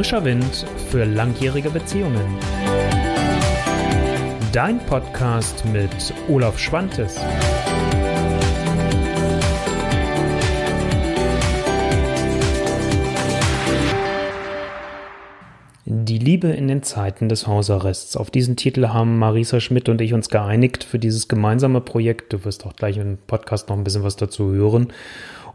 Frischer Wind für langjährige Beziehungen. Dein Podcast mit Olaf Schwantes. Die Liebe in den Zeiten des Hausarrests. Auf diesen Titel haben Marisa Schmidt und ich uns geeinigt für dieses gemeinsame Projekt. Du wirst auch gleich im Podcast noch ein bisschen was dazu hören.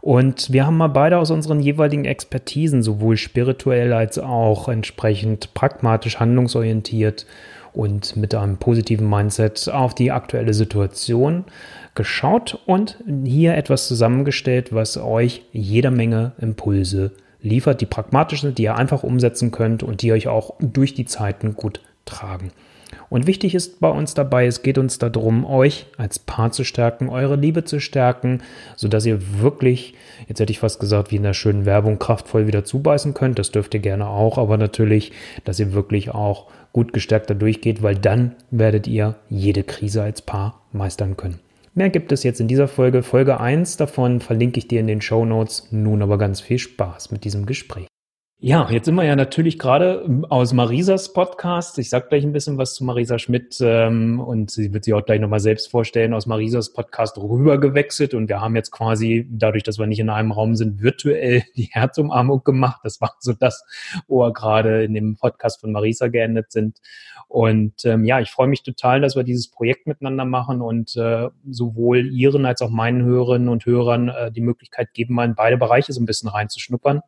Und wir haben mal beide aus unseren jeweiligen Expertisen, sowohl spirituell als auch entsprechend pragmatisch handlungsorientiert und mit einem positiven Mindset auf die aktuelle Situation geschaut und hier etwas zusammengestellt, was euch jeder Menge Impulse liefert, die pragmatisch sind, die ihr einfach umsetzen könnt und die euch auch durch die Zeiten gut tragen. Und wichtig ist bei uns dabei, es geht uns darum, euch als Paar zu stärken, eure Liebe zu stärken, sodass ihr wirklich, jetzt hätte ich fast gesagt, wie in der schönen Werbung, kraftvoll wieder zubeißen könnt. Das dürft ihr gerne auch, aber natürlich, dass ihr wirklich auch gut gestärkt da durchgeht, weil dann werdet ihr jede Krise als Paar meistern können. Mehr gibt es jetzt in dieser Folge. Folge 1 davon verlinke ich dir in den Show Notes. Nun aber ganz viel Spaß mit diesem Gespräch. Ja, jetzt sind wir ja natürlich gerade ähm, aus Marisas Podcast. Ich sage gleich ein bisschen was zu Marisa Schmidt ähm, und sie wird sich auch gleich nochmal selbst vorstellen, aus Marisas Podcast rübergewechselt und wir haben jetzt quasi, dadurch, dass wir nicht in einem Raum sind, virtuell die Herzumarmung gemacht. Das war so das, wo wir gerade in dem Podcast von Marisa geendet sind. Und ähm, ja, ich freue mich total, dass wir dieses Projekt miteinander machen und äh, sowohl Ihren als auch meinen Hörerinnen und Hörern äh, die Möglichkeit geben, mal in beide Bereiche so ein bisschen reinzuschnuppern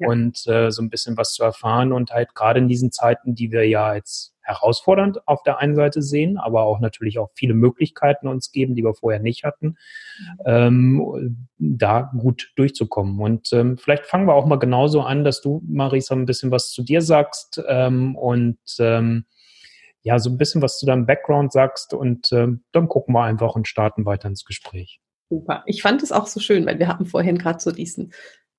ja. und äh, so ein bisschen was zu erfahren und halt gerade in diesen Zeiten, die wir ja als herausfordernd auf der einen Seite sehen, aber auch natürlich auch viele Möglichkeiten uns geben, die wir vorher nicht hatten, ähm, da gut durchzukommen. Und ähm, vielleicht fangen wir auch mal genauso an, dass du, Marisa, ein bisschen was zu dir sagst ähm, und ähm, ja, so ein bisschen was zu deinem Background sagst und ähm, dann gucken wir einfach und starten weiter ins Gespräch. Super. Ich fand es auch so schön, weil wir hatten vorhin gerade so diesen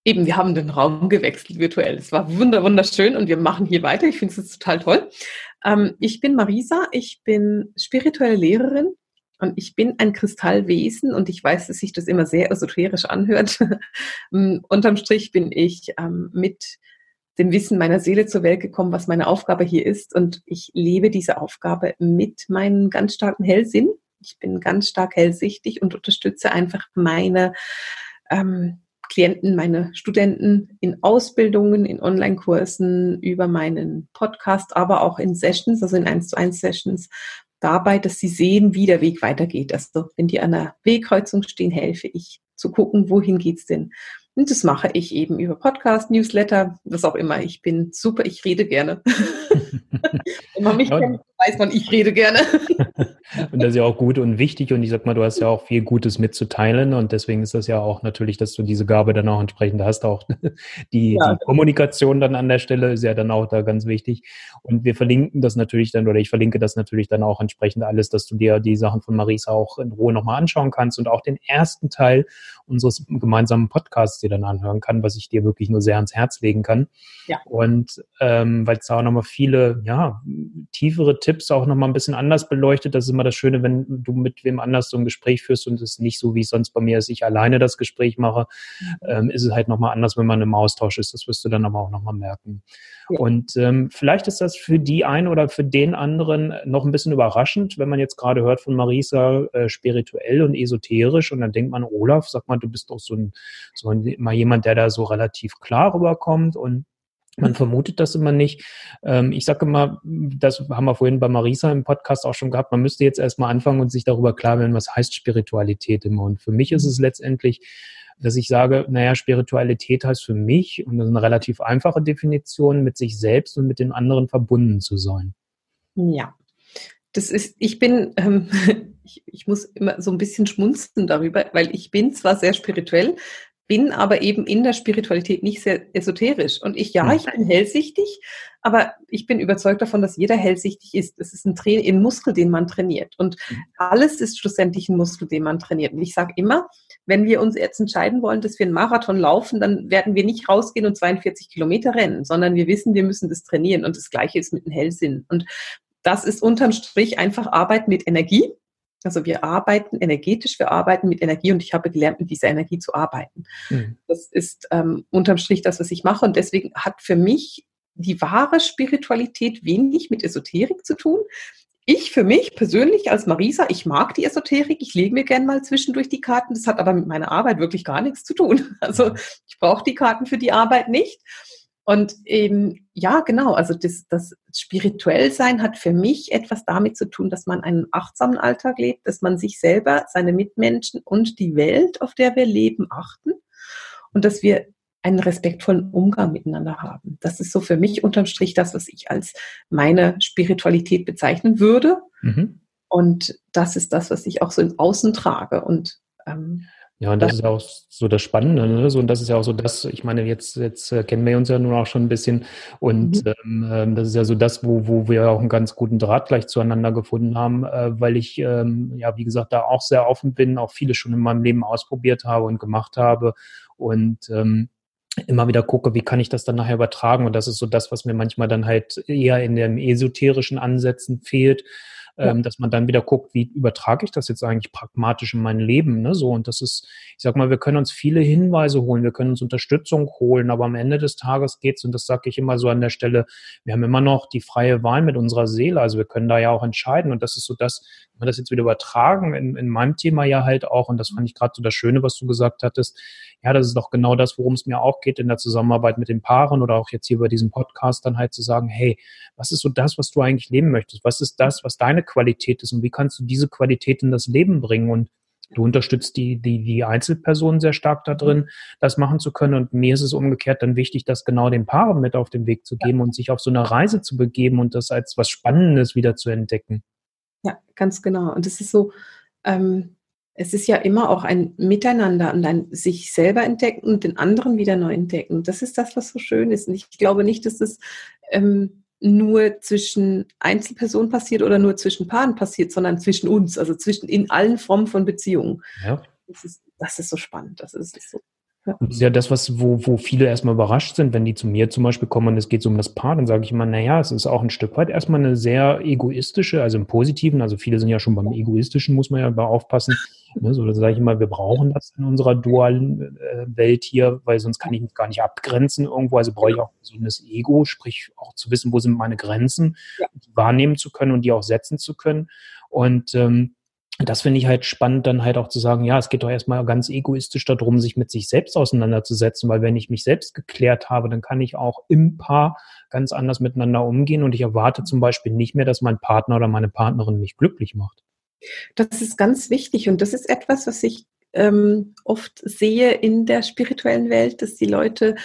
Eben, wir haben den Raum gewechselt virtuell. Es war wunderschön und wir machen hier weiter. Ich finde es total toll. Ähm, ich bin Marisa, ich bin spirituelle Lehrerin und ich bin ein Kristallwesen und ich weiß, dass sich das immer sehr esoterisch anhört. ähm, unterm Strich bin ich ähm, mit dem Wissen meiner Seele zur Welt gekommen, was meine Aufgabe hier ist und ich lebe diese Aufgabe mit meinem ganz starken Hellsinn. Ich bin ganz stark hellsichtig und unterstütze einfach meine ähm, Klienten, meine Studenten in Ausbildungen, in Online-Kursen, über meinen Podcast, aber auch in Sessions, also in 1 zu 1 Sessions, dabei, dass sie sehen, wie der Weg weitergeht. Also wenn die an einer Wegkreuzung stehen, helfe ich zu gucken, wohin geht's denn. Und das mache ich eben über Podcast, Newsletter, was auch immer. Ich bin super, ich rede gerne. Wenn man mich kennt, weiß man, ich rede gerne. und das ist ja auch gut und wichtig. Und ich sag mal, du hast ja auch viel Gutes mitzuteilen. Und deswegen ist das ja auch natürlich, dass du diese Gabe dann auch entsprechend hast. Auch die, ja. die Kommunikation dann an der Stelle ist ja dann auch da ganz wichtig. Und wir verlinken das natürlich dann, oder ich verlinke das natürlich dann auch entsprechend alles, dass du dir die Sachen von Marisa auch in Ruhe nochmal anschauen kannst und auch den ersten Teil unseres gemeinsamen Podcasts dir dann anhören kann, was ich dir wirklich nur sehr ans Herz legen kann. Ja. Und ähm, weil es da auch nochmal viele, ja, tiefere Tipps auch nochmal ein bisschen anders beleuchtet. Das ist immer das Schöne, wenn du mit wem anders so ein Gespräch führst und es nicht so, wie es sonst bei mir ist, ich alleine das Gespräch mache, mhm. ähm, ist es halt nochmal anders, wenn man im Austausch ist. Das wirst du dann aber auch nochmal merken. Ja. Und ähm, vielleicht ist das für die einen oder für den anderen noch ein bisschen überraschend, wenn man jetzt gerade hört von Marisa äh, spirituell und esoterisch und dann denkt man, Olaf, sag mal, du bist doch so ein, so ein, mal jemand, der da so relativ klar rüberkommt und man vermutet das immer nicht. Ähm, ich sage immer, das haben wir vorhin bei Marisa im Podcast auch schon gehabt, man müsste jetzt erstmal anfangen und sich darüber klar werden, was heißt Spiritualität immer. Und für mich ist es letztendlich, dass ich sage, naja, Spiritualität heißt für mich, und das ist eine relativ einfache Definition, mit sich selbst und mit den anderen verbunden zu sein. Ja, das ist, ich bin, ähm, ich, ich muss immer so ein bisschen schmunzeln darüber, weil ich bin zwar sehr spirituell, bin aber eben in der Spiritualität nicht sehr esoterisch. Und ich, ja, ich bin hellsichtig, aber ich bin überzeugt davon, dass jeder hellsichtig ist. Es ist ein, Tra ein Muskel, den man trainiert. Und hm. alles ist schlussendlich ein Muskel, den man trainiert. Und ich sage immer, wenn wir uns jetzt entscheiden wollen, dass wir einen Marathon laufen, dann werden wir nicht rausgehen und 42 Kilometer rennen, sondern wir wissen, wir müssen das trainieren. Und das Gleiche ist mit dem Hellsinn. Und das ist unterm Strich einfach Arbeit mit Energie. Also wir arbeiten energetisch, wir arbeiten mit Energie und ich habe gelernt, mit dieser Energie zu arbeiten. Mhm. Das ist ähm, unterm Strich das, was ich mache und deswegen hat für mich die wahre Spiritualität wenig mit Esoterik zu tun. Ich für mich persönlich als Marisa, ich mag die Esoterik, ich lege mir gern mal zwischendurch die Karten, das hat aber mit meiner Arbeit wirklich gar nichts zu tun. Also ich brauche die Karten für die Arbeit nicht. Und eben, ja, genau, also das, das spirituell sein hat für mich etwas damit zu tun, dass man einen achtsamen Alltag lebt, dass man sich selber, seine Mitmenschen und die Welt, auf der wir leben, achten und dass wir einen respektvollen Umgang miteinander haben. Das ist so für mich unterm Strich das, was ich als meine Spiritualität bezeichnen würde. Mhm. Und das ist das, was ich auch so im Außen trage. Und ähm, ja, und das, das ist auch so das Spannende, ne? So, und das ist ja auch so das, ich meine, jetzt, jetzt äh, kennen wir uns ja nun auch schon ein bisschen und mhm. ähm, ähm, das ist ja so das, wo, wo wir auch einen ganz guten Draht gleich zueinander gefunden haben, äh, weil ich, ähm, ja, wie gesagt, da auch sehr offen bin, auch viele schon in meinem Leben ausprobiert habe und gemacht habe und ähm, immer wieder gucke, wie kann ich das dann nachher übertragen und das ist so das, was mir manchmal dann halt eher in den esoterischen Ansätzen fehlt, ähm, dass man dann wieder guckt, wie übertrage ich das jetzt eigentlich pragmatisch in mein Leben, ne? So und das ist, ich sag mal, wir können uns viele Hinweise holen, wir können uns Unterstützung holen, aber am Ende des Tages geht's und das sage ich immer so an der Stelle, wir haben immer noch die freie Wahl mit unserer Seele, also wir können da ja auch entscheiden und das ist so das, wenn wir das jetzt wieder übertragen in, in meinem Thema ja halt auch und das fand ich gerade so das Schöne, was du gesagt hattest, ja, das ist doch genau das, worum es mir auch geht in der Zusammenarbeit mit den Paaren oder auch jetzt hier bei diesem Podcast dann halt zu sagen, hey, was ist so das, was du eigentlich leben möchtest? Was ist das, was deine Qualität ist und wie kannst du diese Qualität in das Leben bringen? Und du unterstützt die, die, die Einzelpersonen sehr stark da drin, das machen zu können. Und mir ist es umgekehrt dann wichtig, das genau den Paaren mit auf den Weg zu geben ja. und sich auf so eine Reise zu begeben und das als was Spannendes wieder zu entdecken. Ja, ganz genau. Und es ist so, ähm, es ist ja immer auch ein Miteinander und ein sich selber entdecken und den anderen wieder neu entdecken. Das ist das, was so schön ist. Und ich glaube nicht, dass es ähm, nur zwischen Einzelpersonen passiert oder nur zwischen Paaren passiert, sondern zwischen uns, also zwischen in allen Formen von Beziehungen. Ja. Das, ist, das ist so spannend. Das ist so ja. Das ist ja das, was, wo, wo viele erstmal überrascht sind, wenn die zu mir zum Beispiel kommen und es geht so um das Paar, dann sage ich immer, naja, es ist auch ein Stück weit erstmal eine sehr egoistische, also im Positiven, also viele sind ja schon beim Egoistischen, muss man ja mal aufpassen. Ne, so, da sage ich immer, wir brauchen das in unserer dualen äh, Welt hier, weil sonst kann ich mich gar nicht abgrenzen irgendwo. Also brauche ich auch so ein Ego, sprich auch zu wissen, wo sind meine Grenzen, ja. wahrnehmen zu können und die auch setzen zu können. Und ähm, das finde ich halt spannend, dann halt auch zu sagen, ja, es geht doch erstmal ganz egoistisch darum, sich mit sich selbst auseinanderzusetzen, weil wenn ich mich selbst geklärt habe, dann kann ich auch im Paar ganz anders miteinander umgehen und ich erwarte zum Beispiel nicht mehr, dass mein Partner oder meine Partnerin mich glücklich macht. Das ist ganz wichtig und das ist etwas, was ich ähm, oft sehe in der spirituellen Welt, dass die Leute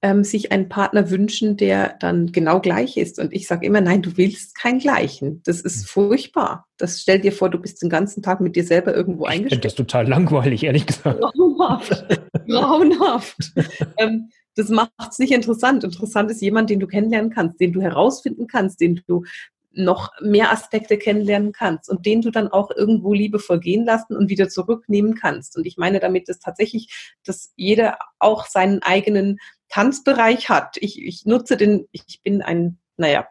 ähm, sich einen Partner wünschen, der dann genau gleich ist. Und ich sage immer, nein, du willst keinen gleichen. Das ist hm. furchtbar. Das stell dir vor, du bist den ganzen Tag mit dir selber irgendwo eingestellt. Ich finde das total langweilig, ehrlich gesagt. Grauenhaft. Grauenhaft. ähm, das macht es nicht interessant. Interessant ist jemand, den du kennenlernen kannst, den du herausfinden kannst, den du noch mehr Aspekte kennenlernen kannst und den du dann auch irgendwo liebevoll gehen lassen und wieder zurücknehmen kannst. Und ich meine damit, dass tatsächlich, dass jeder auch seinen eigenen Tanzbereich hat. Ich, ich nutze den, ich bin ein, naja,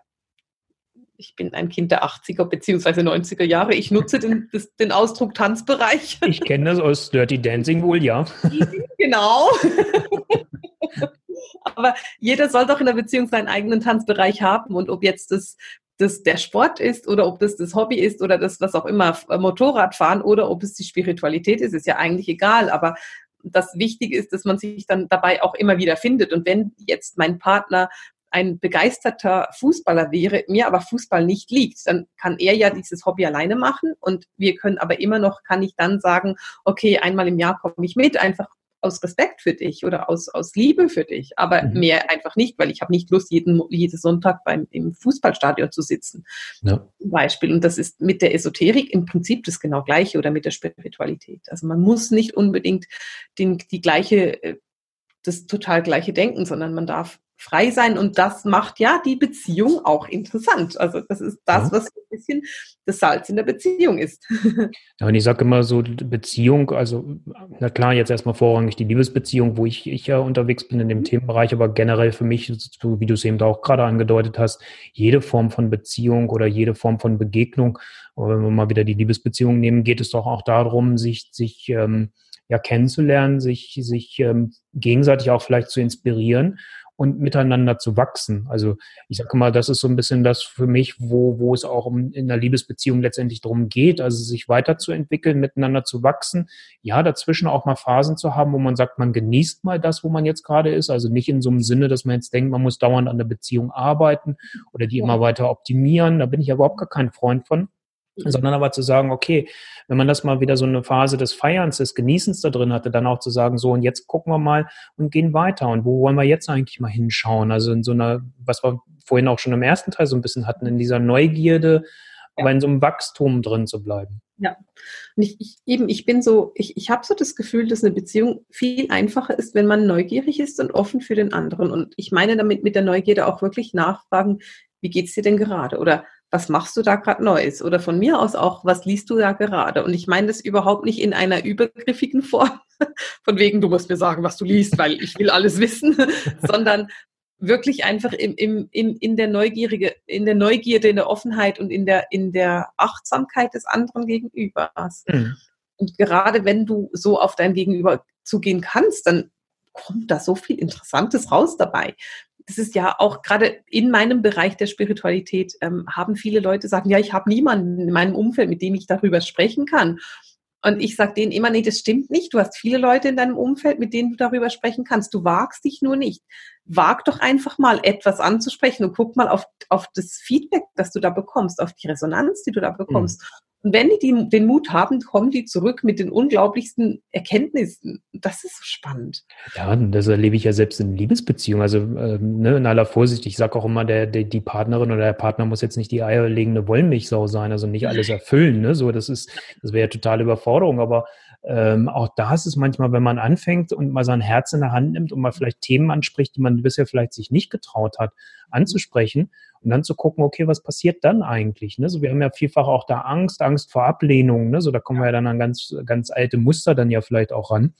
ich bin ein Kind der 80er bzw. 90er Jahre. Ich nutze den, das, den Ausdruck Tanzbereich. Ich kenne das aus Dirty Dancing wohl, ja. Genau. Aber jeder soll doch in der Beziehung seinen eigenen Tanzbereich haben. Und ob jetzt das, das der Sport ist oder ob das das Hobby ist oder das, was auch immer, Motorradfahren oder ob es die Spiritualität ist, ist ja eigentlich egal. Aber das Wichtige ist, dass man sich dann dabei auch immer wieder findet. Und wenn jetzt mein Partner ein begeisterter Fußballer wäre, mir aber Fußball nicht liegt, dann kann er ja dieses Hobby alleine machen und wir können aber immer noch, kann ich dann sagen, okay, einmal im Jahr komme ich mit, einfach aus Respekt für dich oder aus, aus Liebe für dich, aber mhm. mehr einfach nicht, weil ich habe nicht Lust, jeden, jeden Sonntag beim, im Fußballstadion zu sitzen. Ja. Zum Beispiel. Und das ist mit der Esoterik im Prinzip das genau gleiche oder mit der Spiritualität. Also man muss nicht unbedingt den, die gleiche, äh, das total gleiche denken, sondern man darf frei sein und das macht ja die Beziehung auch interessant. Also das ist das, ja. was ein bisschen das Salz in der Beziehung ist. Ja, und ich sage immer so, Beziehung, also na klar, jetzt erstmal vorrangig die Liebesbeziehung, wo ich, ich ja unterwegs bin in dem mhm. Themenbereich, aber generell für mich, wie du es eben auch gerade angedeutet hast, jede Form von Beziehung oder jede Form von Begegnung, wenn wir mal wieder die Liebesbeziehung nehmen, geht es doch auch darum, sich, sich ähm, ja kennenzulernen, sich, sich ähm, gegenseitig auch vielleicht zu inspirieren und miteinander zu wachsen. Also ich sage mal, das ist so ein bisschen das für mich, wo, wo es auch um, in einer Liebesbeziehung letztendlich darum geht, also sich weiterzuentwickeln, miteinander zu wachsen. Ja, dazwischen auch mal Phasen zu haben, wo man sagt, man genießt mal das, wo man jetzt gerade ist. Also nicht in so einem Sinne, dass man jetzt denkt, man muss dauernd an der Beziehung arbeiten oder die immer weiter optimieren. Da bin ich ja überhaupt gar kein Freund von sondern aber zu sagen, okay, wenn man das mal wieder so eine Phase des Feierns, des Genießens da drin hatte, dann auch zu sagen, so und jetzt gucken wir mal und gehen weiter und wo wollen wir jetzt eigentlich mal hinschauen? Also in so einer, was wir vorhin auch schon im ersten Teil so ein bisschen hatten, in dieser Neugierde, ja. aber in so einem Wachstum drin zu bleiben. Ja, und ich, ich eben, ich bin so, ich, ich habe so das Gefühl, dass eine Beziehung viel einfacher ist, wenn man neugierig ist und offen für den anderen. Und ich meine damit mit der Neugierde auch wirklich nachfragen, wie geht's dir denn gerade? Oder was machst du da gerade Neues? Oder von mir aus auch, was liest du da gerade? Und ich meine das überhaupt nicht in einer übergriffigen Form, von wegen, du musst mir sagen, was du liest, weil ich will alles wissen, sondern wirklich einfach im, im, in, in der Neugierige, in der Neugierde, in der Offenheit und in der, in der Achtsamkeit des anderen Gegenübers. Mhm. Und gerade wenn du so auf dein Gegenüber zugehen kannst, dann kommt da so viel Interessantes raus dabei das ist ja auch gerade in meinem Bereich der Spiritualität, ähm, haben viele Leute sagen, ja, ich habe niemanden in meinem Umfeld, mit dem ich darüber sprechen kann. Und ich sage denen immer, nee, das stimmt nicht. Du hast viele Leute in deinem Umfeld, mit denen du darüber sprechen kannst. Du wagst dich nur nicht. Wag doch einfach mal etwas anzusprechen und guck mal auf, auf das Feedback, das du da bekommst, auf die Resonanz, die du da bekommst. Mhm. Und wenn die, die den Mut haben, kommen die zurück mit den unglaublichsten Erkenntnissen. Das ist so spannend. Ja, das erlebe ich ja selbst in Liebesbeziehungen. Also ähm, ne, in aller Vorsicht, ich sage auch immer, der, der, die Partnerin oder der Partner muss jetzt nicht die eierlegende Wollmilchsau sein, also nicht alles erfüllen. Ne? So, das ist, das wäre ja totale Überforderung. Aber ähm, auch da ist es manchmal, wenn man anfängt und mal sein Herz in der Hand nimmt und mal vielleicht Themen anspricht, die man bisher vielleicht sich nicht getraut hat, anzusprechen und dann zu gucken, okay, was passiert dann eigentlich? Ne? So, wir haben ja vielfach auch da Angst, Angst vor Ablehnung. Ne? So, da kommen wir ja dann an ganz, ganz alte Muster dann ja vielleicht auch ran.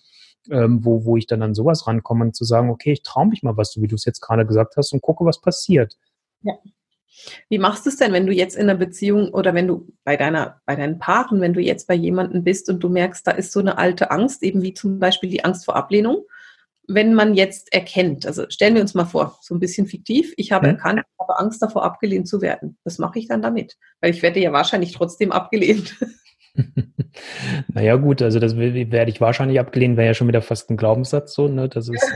Ähm, wo, wo ich dann an sowas rankomme und zu sagen, okay, ich traue mich mal was, so wie du es jetzt gerade gesagt hast, und gucke, was passiert. Ja. Wie machst du es denn, wenn du jetzt in einer Beziehung oder wenn du bei deiner, bei deinen Paaren, wenn du jetzt bei jemandem bist und du merkst, da ist so eine alte Angst, eben wie zum Beispiel die Angst vor Ablehnung, wenn man jetzt erkennt, also stellen wir uns mal vor, so ein bisschen fiktiv, ich habe ja. erkannt, ich habe Angst davor, abgelehnt zu werden. Was mache ich dann damit? Weil ich werde ja wahrscheinlich trotzdem abgelehnt. naja, gut, also das werde ich wahrscheinlich abgelehnt, wäre ja schon wieder fast ein Glaubenssatz so, ne? Das ist,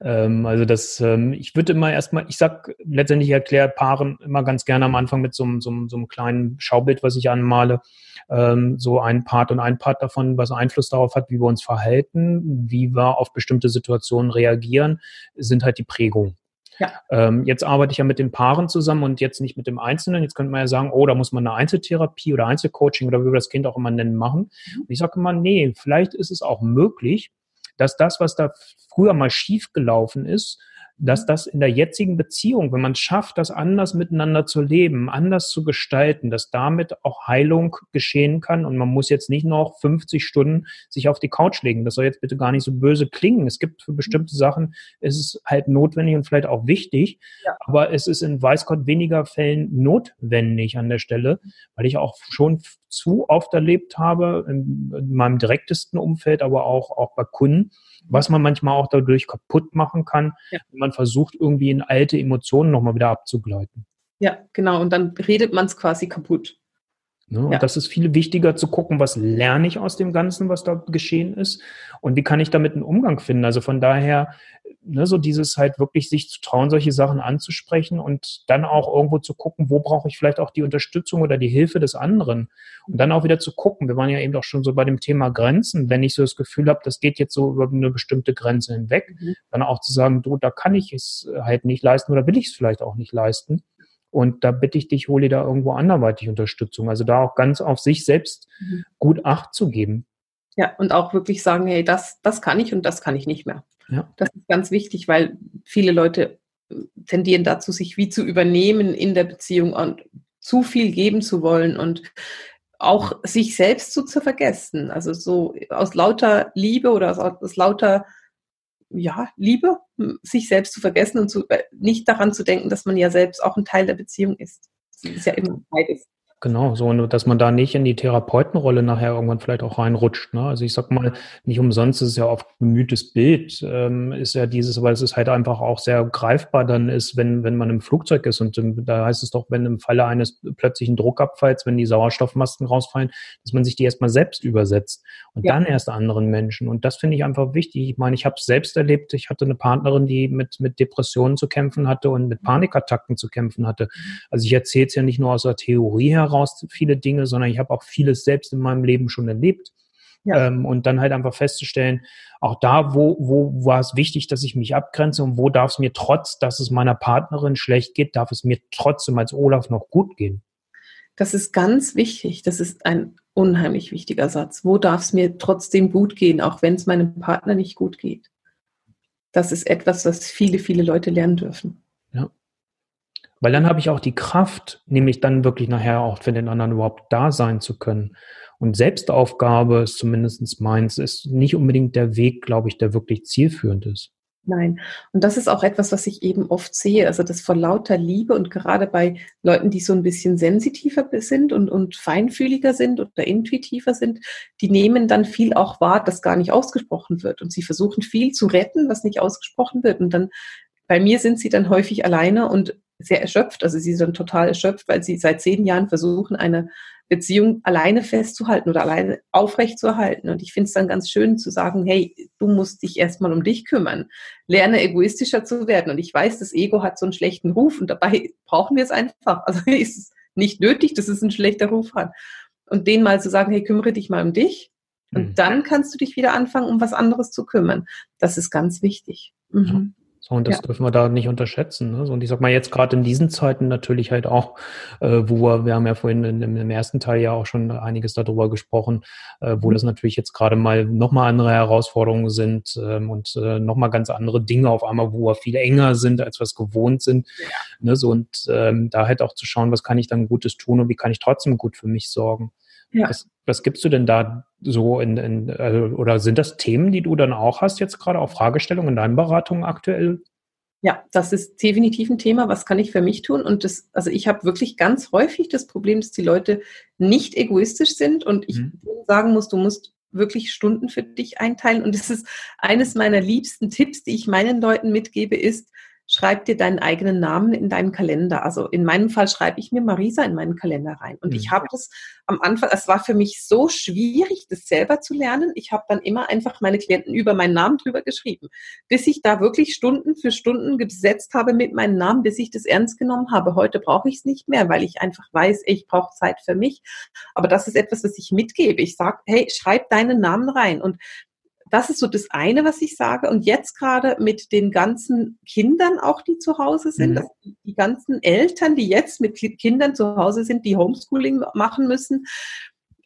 äh, ähm, also das, ähm, ich würde immer erstmal, ich sag letztendlich erkläre Paaren immer ganz gerne am Anfang mit so, so, so einem kleinen Schaubild, was ich anmale, ähm, so ein Part und ein Part davon, was Einfluss darauf hat, wie wir uns verhalten, wie wir auf bestimmte Situationen reagieren, sind halt die Prägungen. Ja. Ähm, jetzt arbeite ich ja mit den Paaren zusammen und jetzt nicht mit dem Einzelnen. Jetzt könnte man ja sagen, oh, da muss man eine Einzeltherapie oder Einzelcoaching oder wie wir das Kind auch immer nennen, machen. Mhm. Und ich sage immer, nee, vielleicht ist es auch möglich, dass das, was da früher mal schief gelaufen ist, dass das in der jetzigen Beziehung, wenn man es schafft, das anders miteinander zu leben, anders zu gestalten, dass damit auch Heilung geschehen kann und man muss jetzt nicht noch 50 Stunden sich auf die Couch legen. Das soll jetzt bitte gar nicht so böse klingen. Es gibt für bestimmte Sachen, es ist halt notwendig und vielleicht auch wichtig, ja. aber es ist in weiß Gott weniger Fällen notwendig an der Stelle, weil ich auch schon zu oft erlebt habe, in, in meinem direktesten Umfeld, aber auch, auch bei Kunden, was man manchmal auch dadurch kaputt machen kann, ja. wenn man versucht, irgendwie in alte Emotionen nochmal wieder abzugleiten. Ja, genau. Und dann redet man es quasi kaputt. Ne? Und ja. das ist viel wichtiger zu gucken, was lerne ich aus dem Ganzen, was da geschehen ist und wie kann ich damit einen Umgang finden. Also von daher, ne, so dieses halt wirklich sich zu trauen, solche Sachen anzusprechen und dann auch irgendwo zu gucken, wo brauche ich vielleicht auch die Unterstützung oder die Hilfe des anderen. Und dann auch wieder zu gucken, wir waren ja eben auch schon so bei dem Thema Grenzen, wenn ich so das Gefühl habe, das geht jetzt so über eine bestimmte Grenze hinweg, mhm. dann auch zu sagen, du, da kann ich es halt nicht leisten oder will ich es vielleicht auch nicht leisten. Und da bitte ich dich, hole da irgendwo anderweitig Unterstützung. Also da auch ganz auf sich selbst mhm. gut Acht zu geben. Ja, und auch wirklich sagen, hey, das, das kann ich und das kann ich nicht mehr. Ja. Das ist ganz wichtig, weil viele Leute äh, tendieren dazu, sich wie zu übernehmen in der Beziehung und zu viel geben zu wollen und auch sich selbst zu, zu vergessen. Also so aus lauter Liebe oder aus, aus lauter ja, Liebe, sich selbst zu vergessen und zu, äh, nicht daran zu denken, dass man ja selbst auch ein Teil der Beziehung ist. Das ist ja immer beides. Genau. So, und dass man da nicht in die Therapeutenrolle nachher irgendwann vielleicht auch reinrutscht. Ne? Also ich sag mal, nicht umsonst ist es ja oft bemühtes Bild, ähm, ist ja dieses, weil es ist halt einfach auch sehr greifbar dann ist, wenn, wenn man im Flugzeug ist. Und ähm, da heißt es doch, wenn im Falle eines plötzlichen Druckabfalls, wenn die Sauerstoffmasken rausfallen, dass man sich die erstmal selbst übersetzt und ja. dann erst anderen Menschen. Und das finde ich einfach wichtig. Ich meine, ich habe es selbst erlebt. Ich hatte eine Partnerin, die mit, mit Depressionen zu kämpfen hatte und mit Panikattacken zu kämpfen hatte. Also ich erzähle es ja nicht nur aus der Theorie heraus viele Dinge, sondern ich habe auch vieles selbst in meinem Leben schon erlebt. Ja. Ähm, und dann halt einfach festzustellen, auch da, wo, wo war es wichtig, dass ich mich abgrenze und wo darf es mir trotz, dass es meiner Partnerin schlecht geht, darf es mir trotzdem als Olaf noch gut gehen. Das ist ganz wichtig. Das ist ein unheimlich wichtiger Satz. Wo darf es mir trotzdem gut gehen, auch wenn es meinem Partner nicht gut geht? Das ist etwas, was viele, viele Leute lernen dürfen. Weil dann habe ich auch die Kraft, nämlich dann wirklich nachher auch für den anderen überhaupt da sein zu können. Und Selbstaufgabe ist zumindest meins, ist nicht unbedingt der Weg, glaube ich, der wirklich zielführend ist. Nein. Und das ist auch etwas, was ich eben oft sehe. Also das vor lauter Liebe und gerade bei Leuten, die so ein bisschen sensitiver sind und, und feinfühliger sind oder intuitiver sind, die nehmen dann viel auch wahr, das gar nicht ausgesprochen wird. Und sie versuchen viel zu retten, was nicht ausgesprochen wird. Und dann bei mir sind sie dann häufig alleine und sehr erschöpft. Also sie sind total erschöpft, weil sie seit zehn Jahren versuchen, eine Beziehung alleine festzuhalten oder alleine aufrechtzuerhalten. Und ich finde es dann ganz schön zu sagen, hey, du musst dich erstmal um dich kümmern. Lerne egoistischer zu werden. Und ich weiß, das Ego hat so einen schlechten Ruf und dabei brauchen wir es einfach. Also ist es nicht nötig, dass es einen schlechten Ruf hat. Und denen mal zu sagen, hey, kümmere dich mal um dich. Und mhm. dann kannst du dich wieder anfangen, um was anderes zu kümmern. Das ist ganz wichtig. Mhm. Und das ja. dürfen wir da nicht unterschätzen. Ne? Und ich sag mal jetzt gerade in diesen Zeiten natürlich halt auch, äh, wo wir, wir haben ja vorhin in, in, im ersten Teil ja auch schon einiges darüber gesprochen, äh, wo mhm. das natürlich jetzt gerade mal nochmal andere Herausforderungen sind ähm, und äh, nochmal ganz andere Dinge auf einmal, wo wir viel enger sind, als wir es gewohnt sind. Ja. Ne? So, und ähm, da halt auch zu schauen, was kann ich dann Gutes tun und wie kann ich trotzdem gut für mich sorgen. Ja. Was, was gibst du denn da so in, in also, oder sind das Themen, die du dann auch hast, jetzt gerade auch Fragestellungen in deinen Beratungen aktuell? Ja, das ist definitiv ein Thema. Was kann ich für mich tun? Und das, also ich habe wirklich ganz häufig das Problem, dass die Leute nicht egoistisch sind und ich mhm. sagen muss, du musst wirklich Stunden für dich einteilen. Und das ist eines meiner liebsten Tipps, die ich meinen Leuten mitgebe, ist, schreib dir deinen eigenen Namen in deinen Kalender. Also in meinem Fall schreibe ich mir Marisa in meinen Kalender rein. Und mhm. ich habe das am Anfang, es war für mich so schwierig, das selber zu lernen. Ich habe dann immer einfach meine Klienten über meinen Namen drüber geschrieben, bis ich da wirklich Stunden für Stunden gesetzt habe mit meinem Namen, bis ich das ernst genommen habe. Heute brauche ich es nicht mehr, weil ich einfach weiß, ich brauche Zeit für mich. Aber das ist etwas, was ich mitgebe. Ich sage, hey, schreib deinen Namen rein. Und das ist so das eine, was ich sage. Und jetzt gerade mit den ganzen Kindern auch, die zu Hause sind, mhm. die ganzen Eltern, die jetzt mit Kindern zu Hause sind, die Homeschooling machen müssen,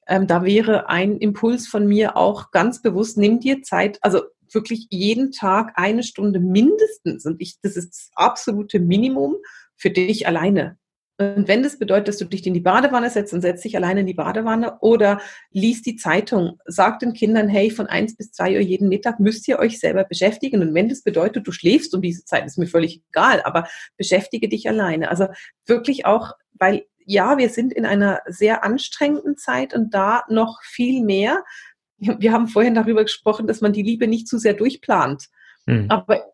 ähm, da wäre ein Impuls von mir auch ganz bewusst, nimm dir Zeit, also wirklich jeden Tag eine Stunde mindestens. Und ich, das ist das absolute Minimum für dich alleine. Und wenn das bedeutet, dass du dich in die Badewanne setzt und setzt dich alleine in die Badewanne oder liest die Zeitung, sag den Kindern, hey, von eins bis zwei Uhr jeden Mittag müsst ihr euch selber beschäftigen. Und wenn das bedeutet, du schläfst um diese Zeit, ist mir völlig egal, aber beschäftige dich alleine. Also wirklich auch, weil ja, wir sind in einer sehr anstrengenden Zeit und da noch viel mehr. Wir haben vorhin darüber gesprochen, dass man die Liebe nicht zu sehr durchplant. Hm. Aber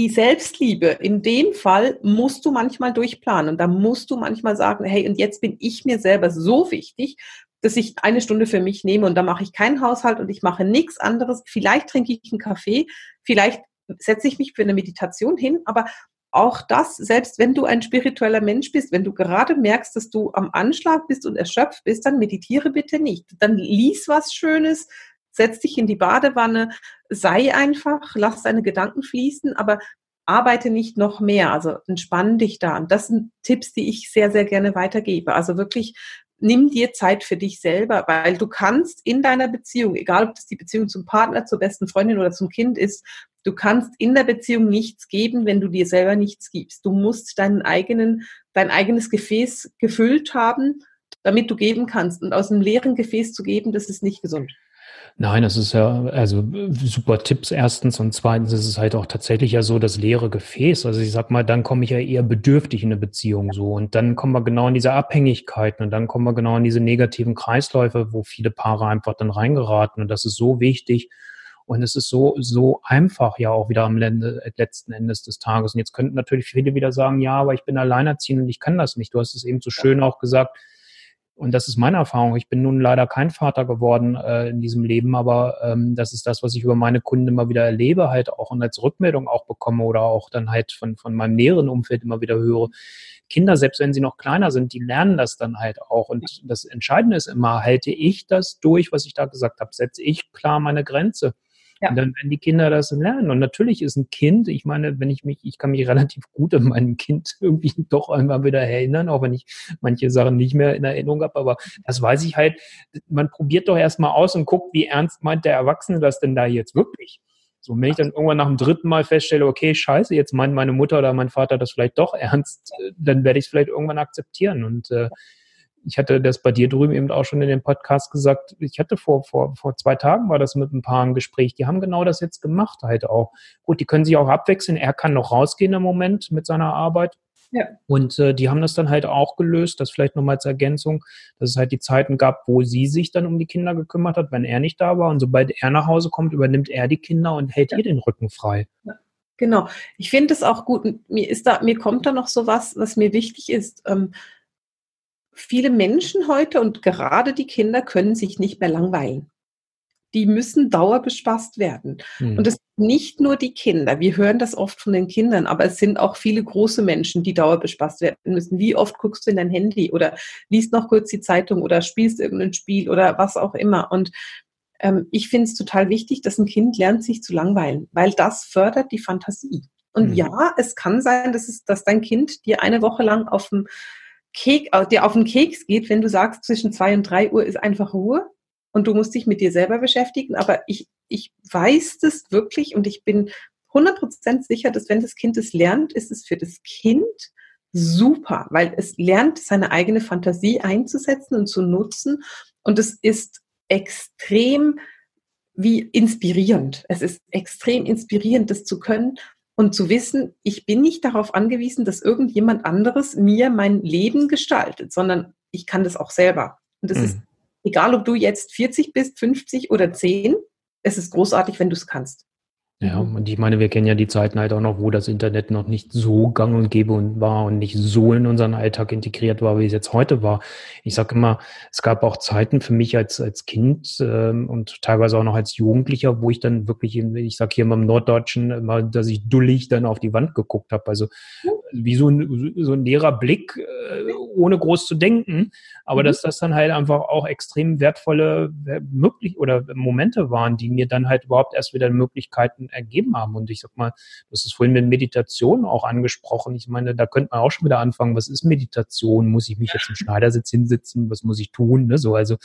die Selbstliebe, in dem Fall musst du manchmal durchplanen. Und da musst du manchmal sagen, hey, und jetzt bin ich mir selber so wichtig, dass ich eine Stunde für mich nehme und da mache ich keinen Haushalt und ich mache nichts anderes. Vielleicht trinke ich einen Kaffee, vielleicht setze ich mich für eine Meditation hin, aber auch das, selbst wenn du ein spiritueller Mensch bist, wenn du gerade merkst, dass du am Anschlag bist und erschöpft bist, dann meditiere bitte nicht. Dann lies was Schönes, setz dich in die Badewanne, sei einfach, lass deine Gedanken fließen, aber arbeite nicht noch mehr. Also entspann dich da. Und das sind Tipps, die ich sehr, sehr gerne weitergebe. Also wirklich nimm dir Zeit für dich selber, weil du kannst in deiner Beziehung, egal ob das die Beziehung zum Partner, zur besten Freundin oder zum Kind ist, du kannst in der Beziehung nichts geben, wenn du dir selber nichts gibst. Du musst deinen eigenen, dein eigenes Gefäß gefüllt haben, damit du geben kannst. Und aus einem leeren Gefäß zu geben, das ist nicht gesund. Nein, das ist ja, also super Tipps erstens und zweitens ist es halt auch tatsächlich ja so das leere Gefäß. Also ich sag mal, dann komme ich ja eher bedürftig in eine Beziehung so und dann kommen wir genau in diese Abhängigkeiten und dann kommen wir genau in diese negativen Kreisläufe, wo viele Paare einfach dann reingeraten und das ist so wichtig und es ist so, so einfach ja auch wieder am letzten Endes des Tages. Und jetzt könnten natürlich viele wieder sagen, ja, aber ich bin alleinerziehend und ich kann das nicht. Du hast es eben so schön auch gesagt, und das ist meine Erfahrung. Ich bin nun leider kein Vater geworden äh, in diesem Leben, aber ähm, das ist das, was ich über meine Kunden immer wieder erlebe, halt auch und als Rückmeldung auch bekomme oder auch dann halt von, von meinem näheren Umfeld immer wieder höre. Kinder, selbst wenn sie noch kleiner sind, die lernen das dann halt auch. Und das Entscheidende ist immer, halte ich das durch, was ich da gesagt habe? Setze ich klar meine Grenze? Ja. Und dann werden die Kinder das lernen. Und natürlich ist ein Kind, ich meine, wenn ich mich, ich kann mich relativ gut an mein Kind irgendwie doch einmal wieder erinnern, auch wenn ich manche Sachen nicht mehr in Erinnerung habe, aber das weiß ich halt, man probiert doch erstmal aus und guckt, wie ernst meint der Erwachsene das denn da jetzt wirklich. So, wenn ich dann irgendwann nach dem dritten Mal feststelle, okay, scheiße, jetzt meint meine Mutter oder mein Vater das vielleicht doch ernst, dann werde ich es vielleicht irgendwann akzeptieren. Und äh, ich hatte das bei dir drüben eben auch schon in dem Podcast gesagt, ich hatte vor, vor, vor zwei Tagen war das mit ein paar ein Gespräch, die haben genau das jetzt gemacht halt auch. Gut, die können sich auch abwechseln, er kann noch rausgehen im Moment mit seiner Arbeit. Ja. Und äh, die haben das dann halt auch gelöst, das vielleicht nochmal als Ergänzung, dass es halt die Zeiten gab, wo sie sich dann um die Kinder gekümmert hat, wenn er nicht da war. Und sobald er nach Hause kommt, übernimmt er die Kinder und hält ja. ihr den Rücken frei. Ja. Genau. Ich finde es auch gut. Mir ist da, mir kommt da noch so was, was mir wichtig ist. Ähm, viele Menschen heute und gerade die Kinder können sich nicht mehr langweilen. Die müssen dauerbespaßt werden. Mhm. Und es sind nicht nur die Kinder. Wir hören das oft von den Kindern, aber es sind auch viele große Menschen, die dauerbespaßt werden müssen. Wie oft guckst du in dein Handy oder liest noch kurz die Zeitung oder spielst irgendein Spiel oder was auch immer. Und ähm, ich finde es total wichtig, dass ein Kind lernt, sich zu langweilen, weil das fördert die Fantasie. Und mhm. ja, es kann sein, dass, es, dass dein Kind dir eine Woche lang auf dem Kek, äh, dir auf den Keks geht, wenn du sagst, zwischen zwei und drei Uhr ist einfach Ruhe und du musst dich mit dir selber beschäftigen. Aber ich, ich weiß das wirklich und ich bin 100% sicher, dass wenn das Kind es lernt, ist es für das Kind super, weil es lernt, seine eigene Fantasie einzusetzen und zu nutzen. Und es ist extrem wie inspirierend. Es ist extrem inspirierend, das zu können und zu wissen, ich bin nicht darauf angewiesen, dass irgendjemand anderes mir mein Leben gestaltet, sondern ich kann das auch selber. Und das mhm. ist egal, ob du jetzt 40 bist, 50 oder 10, es ist großartig, wenn du es kannst. Ja, mhm. und ich meine, wir kennen ja die Zeiten halt auch noch, wo das Internet noch nicht so gang und gäbe und war und nicht so in unseren Alltag integriert war, wie es jetzt heute war. Ich sage immer, es gab auch Zeiten für mich als, als Kind ähm, und teilweise auch noch als Jugendlicher, wo ich dann wirklich, ich sage hier immer im Norddeutschen, immer, dass ich dullig dann auf die Wand geguckt habe. Also wie so ein, so ein leerer Blick, äh, ohne groß zu denken. Aber mhm. dass das dann halt einfach auch extrem wertvolle äh, möglich oder Momente waren, die mir dann halt überhaupt erst wieder Möglichkeiten ergeben haben. Und ich sag mal, das ist vorhin mit Meditation auch angesprochen. Ich meine, da könnte man auch schon wieder anfangen, was ist Meditation? Muss ich mich jetzt im Schneidersitz hinsitzen? Was muss ich tun? Ne? So, also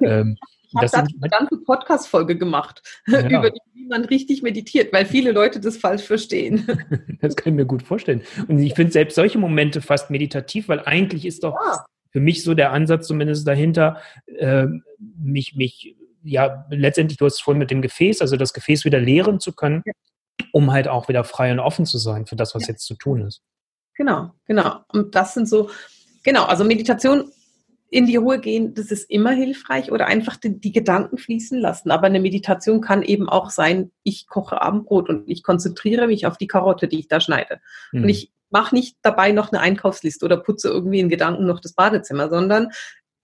ähm, ich habe dazu eine ganze Podcast-Folge gemacht, ja. über die, wie man richtig meditiert, weil viele Leute das falsch verstehen. Das kann ich mir gut vorstellen. Und ich finde selbst solche Momente fast meditativ, weil eigentlich ist doch ja. für mich so der Ansatz zumindest dahinter, äh, mich, mich, ja, letztendlich, du hast es vorhin mit dem Gefäß, also das Gefäß wieder leeren zu können, ja. um halt auch wieder frei und offen zu sein für das, was jetzt zu tun ist. Genau, genau. Und das sind so, genau, also Meditation in die Ruhe gehen, das ist immer hilfreich oder einfach die, die, Gedanken fließen lassen. Aber eine Meditation kann eben auch sein, ich koche Abendbrot und ich konzentriere mich auf die Karotte, die ich da schneide. Mhm. Und ich mache nicht dabei noch eine Einkaufsliste oder putze irgendwie in Gedanken noch das Badezimmer, sondern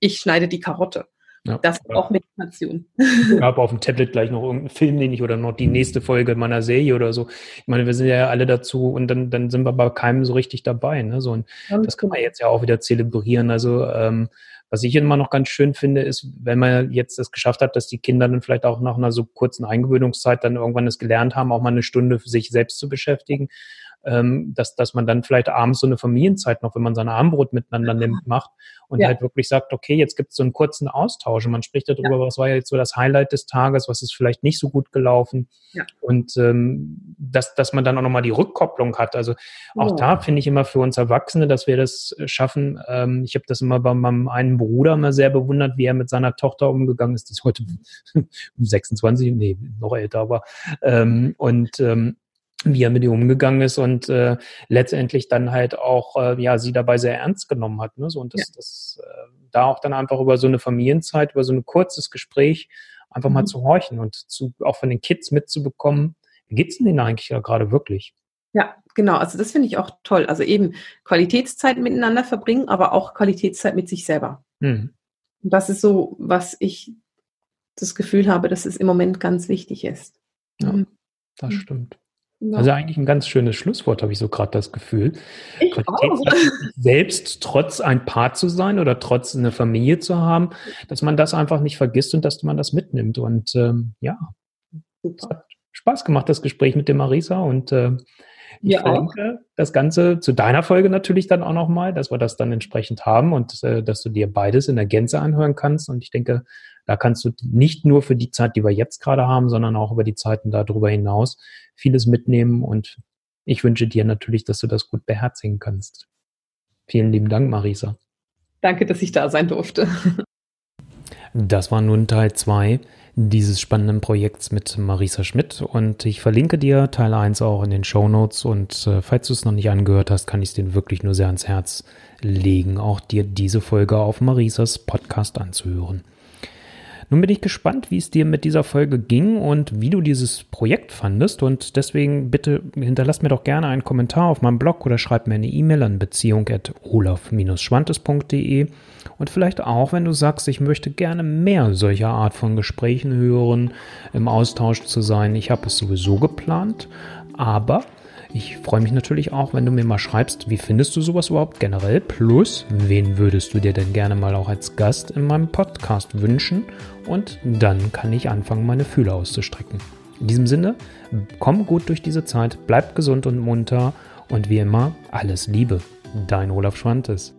ich schneide die Karotte. Ja, das ist auch Meditation. Ich habe auf dem Tablet gleich noch irgendeinen Film, den ich oder noch die nächste Folge meiner Serie oder so. Ich meine, wir sind ja alle dazu und dann, dann sind wir bei keinem so richtig dabei. Ne? So, und das kann man jetzt ja auch wieder zelebrieren. Also ähm, was ich immer noch ganz schön finde, ist, wenn man jetzt es geschafft hat, dass die Kinder dann vielleicht auch nach einer so kurzen Eingewöhnungszeit dann irgendwann es gelernt haben, auch mal eine Stunde für sich selbst zu beschäftigen, ähm, dass, dass man dann vielleicht abends so eine Familienzeit noch, wenn man sein Abendbrot miteinander nimmt, macht und ja. halt wirklich sagt, okay, jetzt gibt es so einen kurzen Austausch und man spricht darüber, ja. was war jetzt so das Highlight des Tages, was ist vielleicht nicht so gut gelaufen ja. und ähm, dass, dass man dann auch nochmal die Rückkopplung hat. Also auch da finde ich immer für uns Erwachsene, dass wir das schaffen. Ähm, ich habe das immer bei meinem einen Bruder immer sehr bewundert, wie er mit seiner Tochter umgegangen ist. Die ist heute 26, nee, noch älter, aber ähm, und ähm, wie er mit ihr umgegangen ist und äh, letztendlich dann halt auch äh, ja sie dabei sehr ernst genommen hat. Ne? So, und das, ja. das äh, da auch dann einfach über so eine Familienzeit, über so ein kurzes Gespräch einfach mhm. mal zu horchen und zu, auch von den Kids mitzubekommen, wie geht's denen eigentlich ja gerade wirklich? Ja, genau. Also das finde ich auch toll. Also eben Qualitätszeit miteinander verbringen, aber auch Qualitätszeit mit sich selber. Mhm. Und das ist so, was ich das Gefühl habe, dass es im Moment ganz wichtig ist. Ja, mhm. das stimmt. Ja. Also eigentlich ein ganz schönes Schlusswort, habe ich so gerade das Gefühl. Ich selbst trotz ein Paar zu sein oder trotz eine Familie zu haben, dass man das einfach nicht vergisst und dass man das mitnimmt. Und ähm, ja, Super. es hat Spaß gemacht, das Gespräch mit dem Marisa. Und äh, ich ja, verlinke auch. das Ganze zu deiner Folge natürlich dann auch nochmal, dass wir das dann entsprechend haben und äh, dass du dir beides in der Gänze anhören kannst. Und ich denke, da kannst du nicht nur für die Zeit, die wir jetzt gerade haben, sondern auch über die Zeiten darüber hinaus vieles mitnehmen. Und ich wünsche dir natürlich, dass du das gut beherzigen kannst. Vielen lieben Dank, Marisa. Danke, dass ich da sein durfte. Das war nun Teil 2 dieses spannenden Projekts mit Marisa Schmidt und ich verlinke dir Teil 1 auch in den Show Notes und äh, falls du es noch nicht angehört hast, kann ich es dir wirklich nur sehr ans Herz legen, auch dir diese Folge auf Marisas Podcast anzuhören. Nun bin ich gespannt, wie es dir mit dieser Folge ging und wie du dieses Projekt fandest. Und deswegen bitte hinterlass mir doch gerne einen Kommentar auf meinem Blog oder schreib mir eine E-Mail an beziehung.olaf-schwantes.de. Und vielleicht auch, wenn du sagst, ich möchte gerne mehr solcher Art von Gesprächen hören, im Austausch zu sein. Ich habe es sowieso geplant, aber ich freue mich natürlich auch, wenn du mir mal schreibst, wie findest du sowas überhaupt generell? Plus, wen würdest du dir denn gerne mal auch als Gast in meinem Podcast wünschen? Und dann kann ich anfangen, meine Fühler auszustrecken. In diesem Sinne, komm gut durch diese Zeit, bleib gesund und munter und wie immer, alles Liebe. Dein Olaf Schwantes.